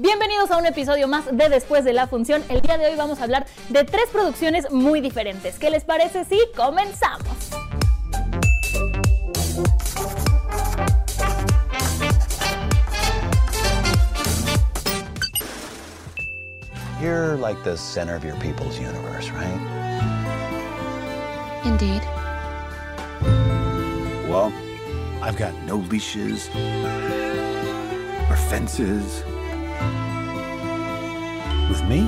Bienvenidos a un episodio más de Después de la Función. El día de hoy vamos a hablar de tres producciones muy diferentes. ¿Qué les parece si comenzamos? You're like the center of your people's universe, right? Indeed. Well, I've got no leashes or fences. With me,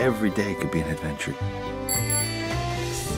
every day could be an adventure.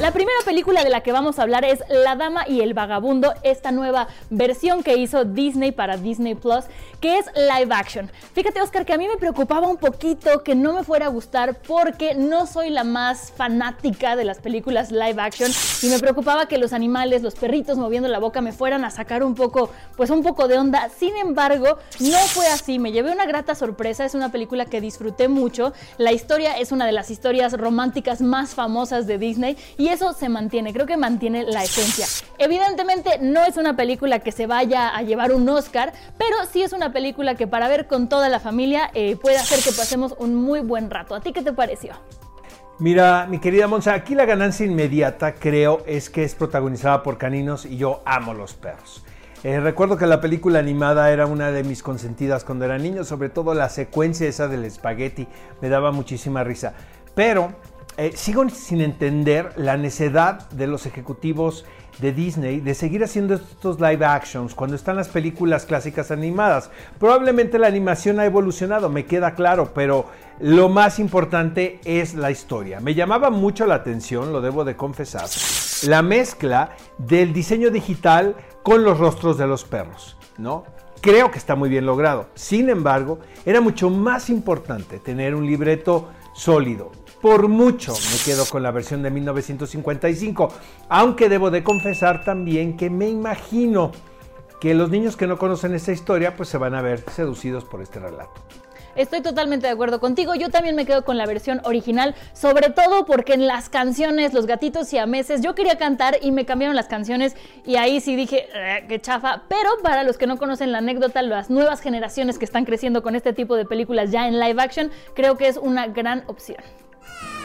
La primera película de la que vamos a hablar es La Dama y el Vagabundo, esta nueva versión que hizo Disney para Disney Plus, que es live action. Fíjate, Oscar, que a mí me preocupaba un poquito que no me fuera a gustar porque no soy la más fanática de las películas live action y me preocupaba que los animales, los perritos moviendo la boca me fueran a sacar un poco, pues un poco de onda. Sin embargo, no fue así. Me llevé una grata sorpresa. Es una película que disfruté mucho. La historia es una de las historias románticas más famosas de Disney y eso se mantiene, creo que mantiene la esencia. Evidentemente no es una película que se vaya a llevar un Oscar, pero sí es una película que para ver con toda la familia eh, puede hacer que pasemos un muy buen rato. ¿A ti qué te pareció? Mira, mi querida Monza, aquí la ganancia inmediata creo es que es protagonizada por caninos y yo amo los perros. Eh, recuerdo que la película animada era una de mis consentidas cuando era niño, sobre todo la secuencia esa del espagueti, me daba muchísima risa. Pero eh, sigo sin entender la necedad de los ejecutivos de Disney de seguir haciendo estos live actions cuando están las películas clásicas animadas. Probablemente la animación ha evolucionado, me queda claro, pero lo más importante es la historia. Me llamaba mucho la atención, lo debo de confesar, la mezcla del diseño digital con los rostros de los perros, ¿no? Creo que está muy bien logrado. Sin embargo, era mucho más importante tener un libreto sólido, por mucho me quedo con la versión de 1955, aunque debo de confesar también que me imagino que los niños que no conocen esta historia pues se van a ver seducidos por este relato. Estoy totalmente de acuerdo contigo. Yo también me quedo con la versión original, sobre todo porque en las canciones, los gatitos y a meses, yo quería cantar y me cambiaron las canciones y ahí sí dije, eh, qué chafa. Pero para los que no conocen la anécdota, las nuevas generaciones que están creciendo con este tipo de películas ya en live action, creo que es una gran opción.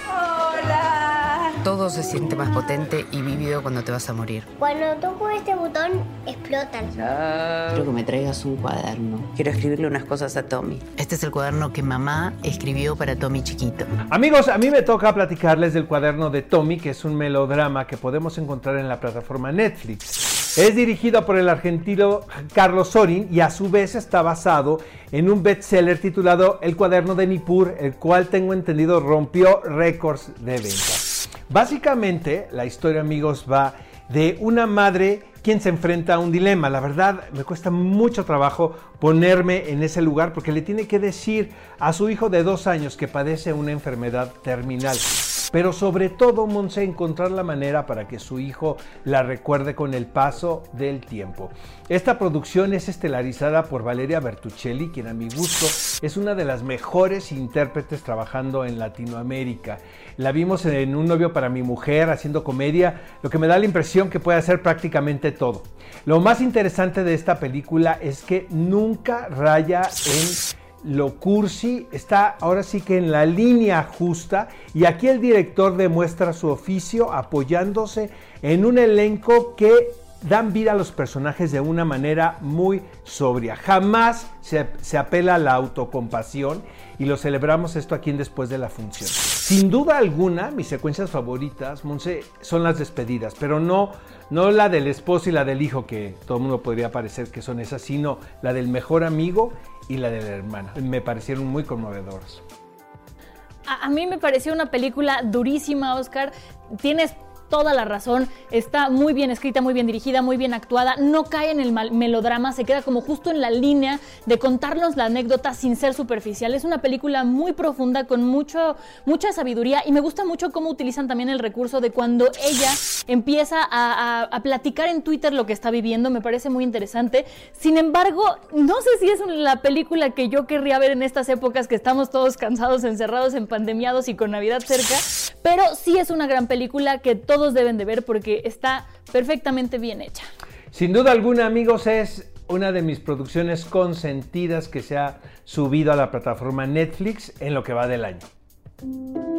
Hola. Todo se siente más potente y vívido cuando te vas a morir. Cuando toco este botón, explotan. Quiero que me traigas un cuaderno. Quiero escribirle unas cosas a Tommy. Este es el cuaderno que mamá escribió para Tommy chiquito. Amigos, a mí me toca platicarles del cuaderno de Tommy, que es un melodrama que podemos encontrar en la plataforma Netflix. Es dirigido por el argentino Carlos Sorin y a su vez está basado en un bestseller titulado El cuaderno de Nippur, el cual tengo entendido rompió récords de ventas. Básicamente, la historia, amigos, va de una madre quien se enfrenta a un dilema. La verdad, me cuesta mucho trabajo ponerme en ese lugar porque le tiene que decir a su hijo de dos años que padece una enfermedad terminal. Pero sobre todo, Monse, encontrar la manera para que su hijo la recuerde con el paso del tiempo. Esta producción es estelarizada por Valeria Bertuccelli, quien a mi gusto es una de las mejores intérpretes trabajando en Latinoamérica. La vimos en Un novio para mi mujer haciendo comedia, lo que me da la impresión que puede hacer prácticamente todo. Lo más interesante de esta película es que nunca raya en lo cursi está ahora sí que en la línea justa y aquí el director demuestra su oficio apoyándose en un elenco que dan vida a los personajes de una manera muy sobria. Jamás se, se, apela a la autocompasión y lo celebramos esto aquí en Después de la Función. Sin duda alguna, mis secuencias favoritas, Monse, son las despedidas, pero no, no la del esposo y la del hijo, que todo el mundo podría parecer que son esas, sino la del mejor amigo y la de la hermana. Me parecieron muy conmovedoras. A, a mí me pareció una película durísima, Oscar. Tienes toda la razón. Está muy bien escrita, muy bien dirigida, muy bien actuada. No cae en el melodrama, se queda como justo en la línea de contarnos la anécdota sin ser superficial. Es una película muy profunda, con mucho, mucha sabiduría y me gusta mucho cómo utilizan también el recurso de cuando ella empieza a, platicar en Twitter lo que está viviendo. Me parece muy interesante. Sin embargo, no sé si es la película que yo querría ver en estas épocas que estamos todos cansados, encerrados, en pandemiados y con Navidad cerca, pero sí es una gran película que todos deben de ver porque está perfectamente bien hecha. Sin duda alguna, amigos, es una de mis producciones consentidas que se ha subido a la plataforma Netflix en lo que va del año.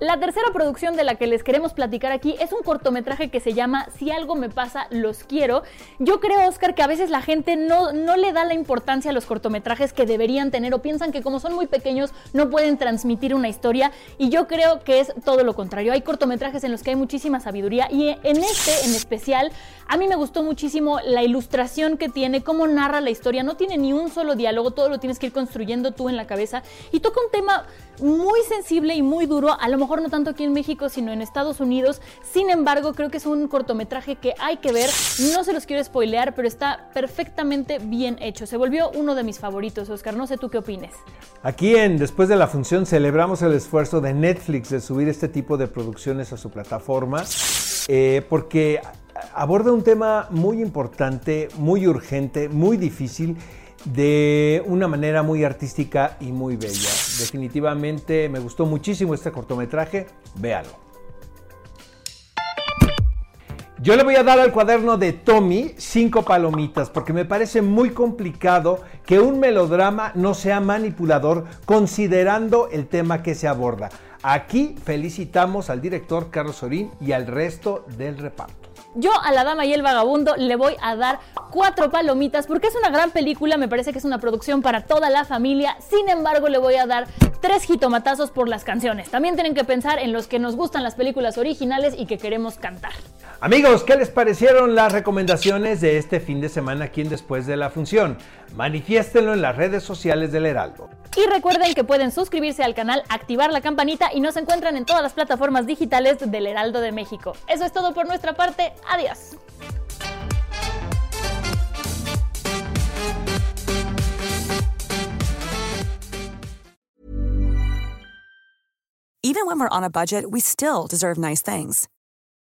La tercera producción de la que les queremos platicar aquí es un cortometraje que se llama Si algo me pasa, los quiero. Yo creo, Oscar, que a veces la gente no, no le da la importancia a los cortometrajes que deberían tener o piensan que como son muy pequeños no pueden transmitir una historia y yo creo que es todo lo contrario. Hay cortometrajes en los que hay muchísima sabiduría y en este en especial a mí me gustó muchísimo la ilustración que tiene, cómo narra la historia. No tiene ni un solo diálogo, todo lo tienes que ir construyendo tú en la cabeza y toca un tema muy sensible y muy duro, a lo mejor no tanto aquí en México, sino en Estados Unidos. Sin embargo, creo que es un cortometraje que hay que ver. No se los quiero spoilear, pero está perfectamente bien hecho. Se volvió uno de mis favoritos, Oscar. No sé tú qué opines. Aquí en Después de la Función celebramos el esfuerzo de Netflix de subir este tipo de producciones a su plataforma, eh, porque aborda un tema muy importante, muy urgente, muy difícil de una manera muy artística y muy bella. Definitivamente me gustó muchísimo este cortometraje, véalo. Yo le voy a dar al cuaderno de Tommy cinco palomitas porque me parece muy complicado que un melodrama no sea manipulador considerando el tema que se aborda. Aquí felicitamos al director Carlos Sorín y al resto del reparto. Yo a La Dama y el Vagabundo le voy a dar cuatro palomitas porque es una gran película, me parece que es una producción para toda la familia. Sin embargo, le voy a dar tres jitomatazos por las canciones. También tienen que pensar en los que nos gustan las películas originales y que queremos cantar. Amigos, ¿qué les parecieron las recomendaciones de este fin de semana aquí en Después de la Función? Manifiéstenlo en las redes sociales del Heraldo. Y recuerden que pueden suscribirse al canal, activar la campanita y nos encuentran en todas las plataformas digitales del Heraldo de México. Eso es todo por nuestra parte. Adiós. Even when we're on a budget, we still deserve nice things.